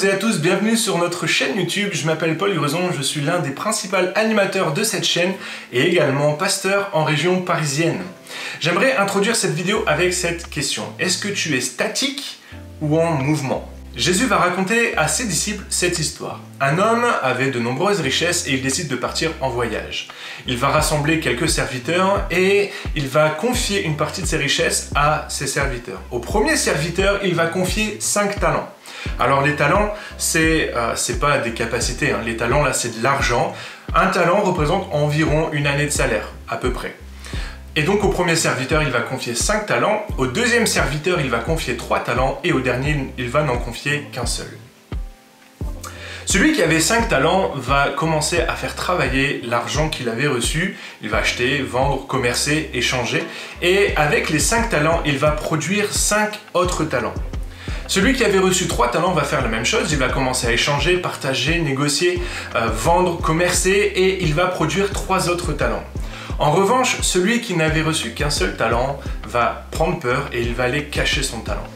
toutes et à tous, bienvenue sur notre chaîne YouTube. Je m'appelle Paul Gruson, je suis l'un des principaux animateurs de cette chaîne et également pasteur en région parisienne. J'aimerais introduire cette vidéo avec cette question. Est-ce que tu es statique ou en mouvement? Jésus va raconter à ses disciples cette histoire. Un homme avait de nombreuses richesses et il décide de partir en voyage. Il va rassembler quelques serviteurs et il va confier une partie de ses richesses à ses serviteurs. Au premier serviteur, il va confier cinq talents. Alors les talents, c'est euh, pas des capacités, hein. les talents là c'est de l'argent. Un talent représente environ une année de salaire, à peu près. Et donc au premier serviteur, il va confier 5 talents, au deuxième serviteur, il va confier 3 talents, et au dernier, il va n'en confier qu'un seul. Celui qui avait 5 talents va commencer à faire travailler l'argent qu'il avait reçu. Il va acheter, vendre, commercer, échanger. Et avec les 5 talents, il va produire 5 autres talents. Celui qui avait reçu trois talents va faire la même chose, il va commencer à échanger, partager, négocier, euh, vendre, commercer et il va produire trois autres talents. En revanche, celui qui n'avait reçu qu'un seul talent va prendre peur et il va aller cacher son talent.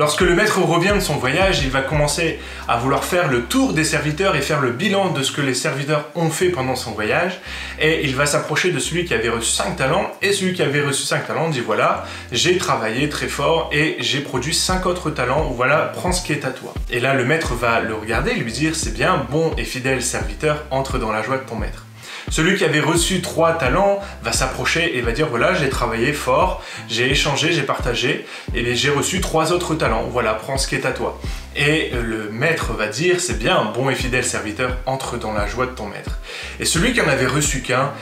Lorsque le maître revient de son voyage, il va commencer à vouloir faire le tour des serviteurs et faire le bilan de ce que les serviteurs ont fait pendant son voyage. Et il va s'approcher de celui qui avait reçu 5 talents. Et celui qui avait reçu 5 talents dit voilà, j'ai travaillé très fort et j'ai produit 5 autres talents. Voilà, prends ce qui est à toi. Et là, le maître va le regarder et lui dire c'est bien, bon et fidèle serviteur, entre dans la joie de ton maître. Celui qui avait reçu trois talents va s'approcher et va dire voilà, j'ai travaillé fort, j'ai échangé, j'ai partagé, et j'ai reçu trois autres talents. Voilà, prends ce qui est à toi. Et le maître va dire c'est bien, bon et fidèle serviteur, entre dans la joie de ton maître. Et celui qui en avait reçu qu'un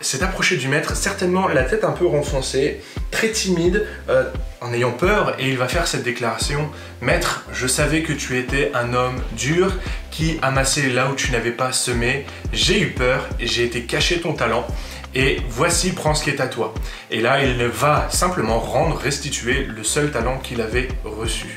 s'est approché du maître, certainement la tête un peu renfoncée, très timide, euh, en ayant peur, et il va faire cette déclaration Maître, je savais que tu étais un homme dur qui amassait là où tu n'avais pas semé. J'ai eu peur et j'ai été cacher ton talent. Et voici, prends ce qui est à toi. Et là, il va simplement rendre, restituer le seul talent qu'il avait reçu.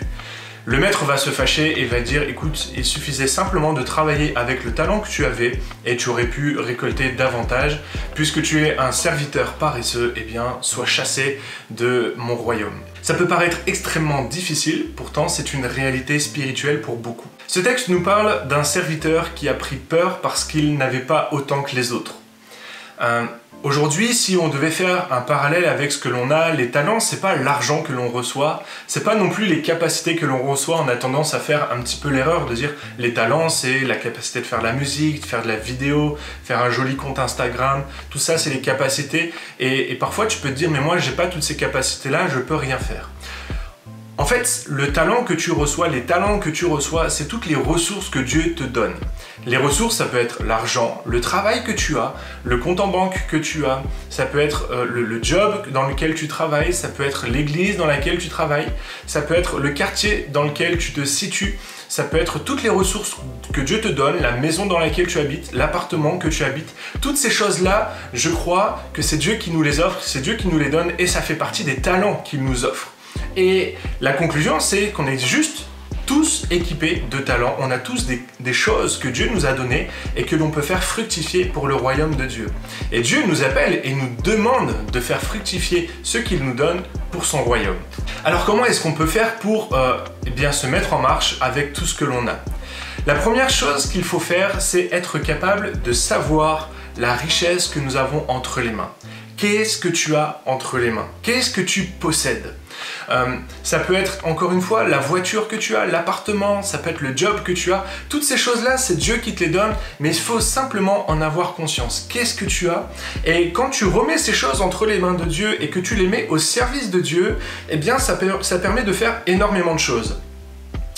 Le maître va se fâcher et va dire écoute, il suffisait simplement de travailler avec le talent que tu avais et tu aurais pu récolter davantage. Puisque tu es un serviteur paresseux, eh bien, sois chassé de mon royaume. Ça peut paraître extrêmement difficile, pourtant c'est une réalité spirituelle pour beaucoup. Ce texte nous parle d'un serviteur qui a pris peur parce qu'il n'avait pas autant que les autres. Aujourd'hui, si on devait faire un parallèle avec ce que l'on a, les talents, c'est pas l'argent que l'on reçoit, c'est pas non plus les capacités que l'on reçoit. On a tendance à faire un petit peu l'erreur de dire les talents, c'est la capacité de faire de la musique, de faire de la vidéo, faire un joli compte Instagram. Tout ça, c'est les capacités. Et, parfois, tu peux te dire, mais moi, j'ai pas toutes ces capacités-là, je peux rien faire. En fait, le talent que tu reçois, les talents que tu reçois, c'est toutes les ressources que Dieu te donne. Les ressources, ça peut être l'argent, le travail que tu as, le compte en banque que tu as, ça peut être euh, le, job dans lequel tu travailles, ça peut être l'église dans laquelle tu travailles, ça peut être le quartier dans lequel tu te situes, ça peut être toutes les ressources que Dieu te donne, la maison dans laquelle tu habites, l'appartement que tu habites. Toutes ces choses-là, je crois que c'est Dieu qui nous les offre, c'est Dieu qui nous les donne et ça fait partie des talents qu'il nous offre. Et la conclusion, c'est qu'on est juste tous équipés de talents, on a tous des, choses que Dieu nous a données et que l'on peut faire fructifier pour le royaume de Dieu. Et Dieu nous appelle et nous demande de faire fructifier ce qu'il nous donne pour son royaume. Alors comment est-ce qu'on peut faire pour euh, eh bien, se mettre en marche avec tout ce que l'on a? La première chose qu'il faut faire, c'est être capable de savoir la richesse que nous avons entre les mains. Qu'est-ce que tu as entre les mains? Qu'est-ce que tu possèdes? Euh, ça peut être encore une fois la voiture que tu as, l'appartement, ça peut être le job que tu as. Toutes ces choses-là, c'est Dieu qui te les donne, mais il faut simplement en avoir conscience. Qu'est-ce que tu as? Et quand tu remets ces choses entre les mains de Dieu et que tu les mets au service de Dieu, eh bien ça, ça permet de faire énormément de choses.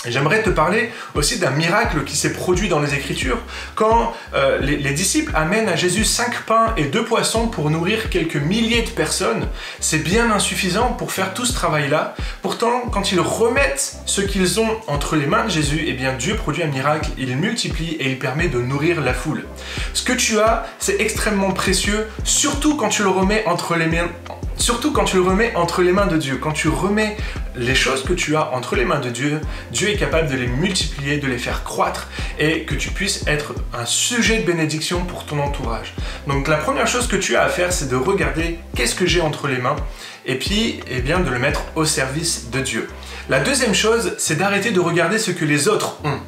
J'aimerais te parler aussi d'un miracle qui s'est produit dans les Écritures quand euh, les, les, disciples amènent à Jésus cinq pains et deux poissons pour nourrir quelques milliers de personnes. C'est bien insuffisant pour faire tout ce travail-là. Pourtant, quand ils remettent ce qu'ils ont entre les mains de Jésus, eh bien Dieu produit un miracle, il multiplie et il permet de nourrir la foule. Ce que tu as, c'est extrêmement précieux, surtout quand tu le remets entre les mains, Surtout quand tu le remets entre les mains de Dieu, quand tu remets les choses que tu as entre les mains de Dieu, Dieu est capable de les multiplier, de les faire croître et que tu puisses être un sujet de bénédiction pour ton entourage. Donc la première chose que tu as à faire, c'est de regarder qu'est-ce que j'ai entre les mains et puis eh bien, de le mettre au service de Dieu. La deuxième chose, c'est d'arrêter de regarder ce que les autres ont.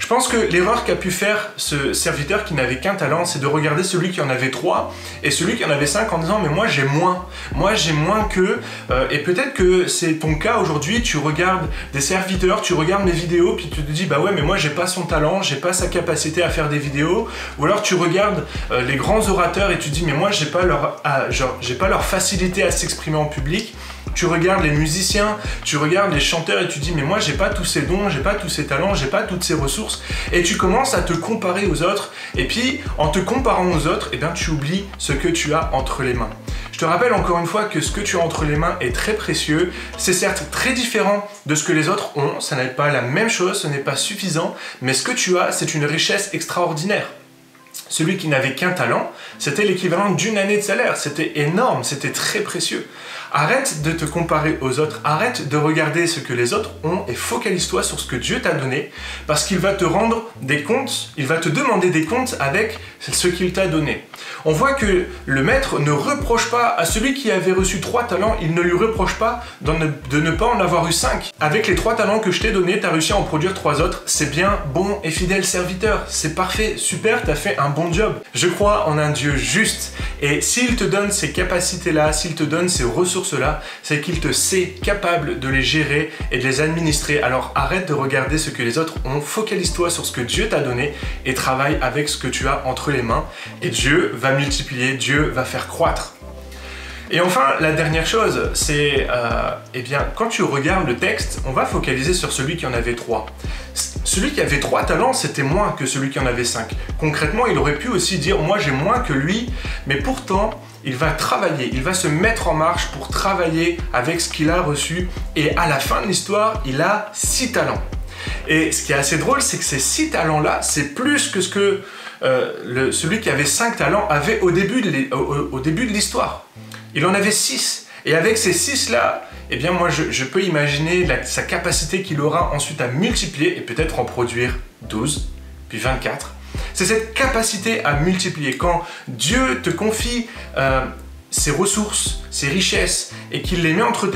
Je pense que l'erreur qu'a pu faire ce serviteur qui n'avait qu'un talent, c'est de regarder celui qui en avait trois et celui qui en avait cinq en disant mais moi j'ai moins, moi j'ai moins que euh, et peut-être que c'est ton cas aujourd'hui, tu regardes des serviteurs, tu regardes mes vidéos puis tu te dis bah ouais mais moi j'ai pas son talent, j'ai pas sa capacité à faire des vidéos. Ou alors tu regardes euh, les grands orateurs et tu dis mais moi j'ai pas leur ah, j'ai pas leur facilité à s'exprimer en public tu regardes les musiciens, tu regardes les chanteurs et tu dis mais moi j'ai pas tous ces dons, j'ai pas tous ces talents, j'ai pas toutes ces ressources et tu commences à te comparer aux autres et puis en te comparant aux autres, eh bien tu oublies ce que tu as entre les mains. Je te rappelle encore une fois que ce que tu as entre les mains est très précieux. C'est certes très différent de ce que les autres ont, ça n'est pas la même chose, ce n'est pas suffisant, mais ce que tu as, c'est une richesse extraordinaire. Celui qui n'avait qu'un talent, c'était l'équivalent d'une année de salaire. C'était énorme, c'était très précieux. Arrête de te comparer aux autres, arrête de regarder ce que les autres ont et focalise-toi sur ce que Dieu t'a donné parce qu'il va te rendre des comptes, il va te demander des comptes avec ce qu'il t'a donné. On voit que le maître ne reproche pas à celui qui avait reçu trois talents, il ne lui reproche pas de ne pas en avoir eu cinq. Avec les trois talents que je t'ai donnés, tu as réussi à en produire trois autres, c'est bien, bon et fidèle serviteur, c'est parfait, super, tu as fait un bon job. Je crois en un Dieu juste et s'il te donne ces capacités-là, s'il te donne ces ressources-là, c'est qu'il te sait capable de les gérer et de les administrer. Alors arrête de regarder ce que les autres ont, focalise-toi sur ce que Dieu t'a donné et travaille avec ce que tu as entre les mains. Et Dieu va multiplier, Dieu va faire croître. Et enfin, la dernière chose, c'est, euh, eh bien, quand tu regardes le texte, on va focaliser sur celui qui en avait trois. Celui qui avait trois talents, c'était moins que celui qui en avait cinq. Concrètement, il aurait pu aussi dire, moi j'ai moins que lui, mais pourtant, il va travailler, il va se mettre en marche pour travailler avec ce qu'il a reçu, et à la fin de l'histoire, il a six talents. Et ce qui est assez drôle, c'est que ces six talents-là, c'est plus que ce que euh, celui qui avait cinq talents avait au début de l'histoire. Il en avait 6. Et avec ces 6-là, eh bien moi je, peux imaginer sa capacité qu'il aura ensuite à multiplier et peut-être en produire 12, puis 24. C'est cette capacité à multiplier. Quand Dieu te confie euh, ses ressources, ses richesses, et qu'il les met entre,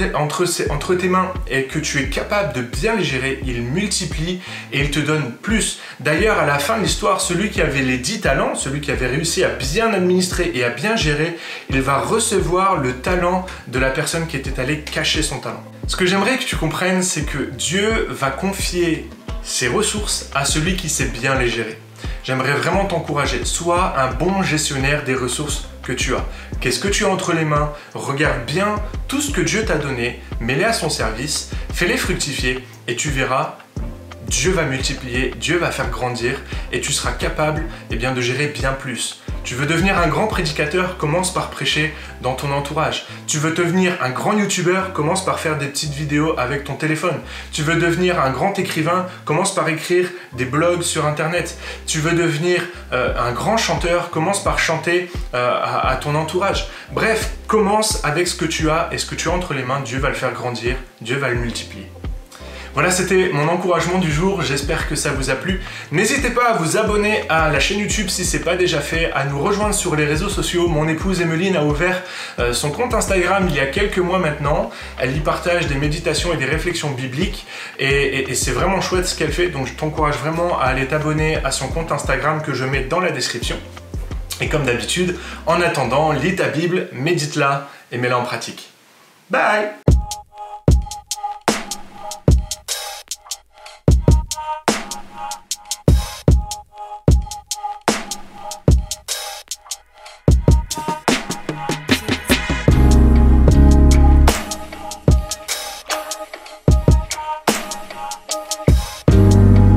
tes mains et que tu es capable de bien les gérer, il multiplie et il te donne plus. D'ailleurs, à la fin de l'histoire, celui qui avait les 10 talents, celui qui avait réussi à bien administrer et à bien gérer, il va recevoir le talent de la personne qui était allée cacher son talent. Ce que j'aimerais que tu comprennes, c'est que Dieu va confier ses ressources à celui qui sait bien les gérer. J'aimerais vraiment t'encourager. Sois un bon gestionnaire des ressources que tu as. Qu'est-ce que tu as entre les mains? Regarde bien tout ce que Dieu t'a donné, mets-les à son service, fais-les fructifier et tu verras Dieu va multiplier, Dieu va faire grandir et tu seras capable eh bien, de gérer bien plus. Tu veux devenir un grand prédicateur, commence par prêcher dans ton entourage. Tu veux devenir un grand youtubeur, commence par faire des petites vidéos avec ton téléphone. Tu veux devenir un grand écrivain, commence par écrire des blogs sur internet. Tu veux devenir euh, un grand chanteur, commence par chanter euh, à ton entourage. Bref, commence avec ce que tu as et ce que tu as entre les mains, Dieu va le faire grandir, Dieu va le multiplier. Voilà, c'était mon encouragement du jour. J'espère que ça vous a plu. N'hésitez pas à vous abonner à la chaîne YouTube si ce n'est pas déjà fait, à nous rejoindre sur les réseaux sociaux. Mon épouse Emeline a ouvert euh, son compte Instagram il y a quelques mois maintenant. Elle y partage des méditations et des réflexions bibliques et c'est vraiment chouette ce qu'elle fait. Donc je t'encourage vraiment à aller t'abonner à son compte Instagram que je mets dans la description. Et comme d'habitude, en attendant, lis ta Bible, médite-la et mets-la en pratique. Bye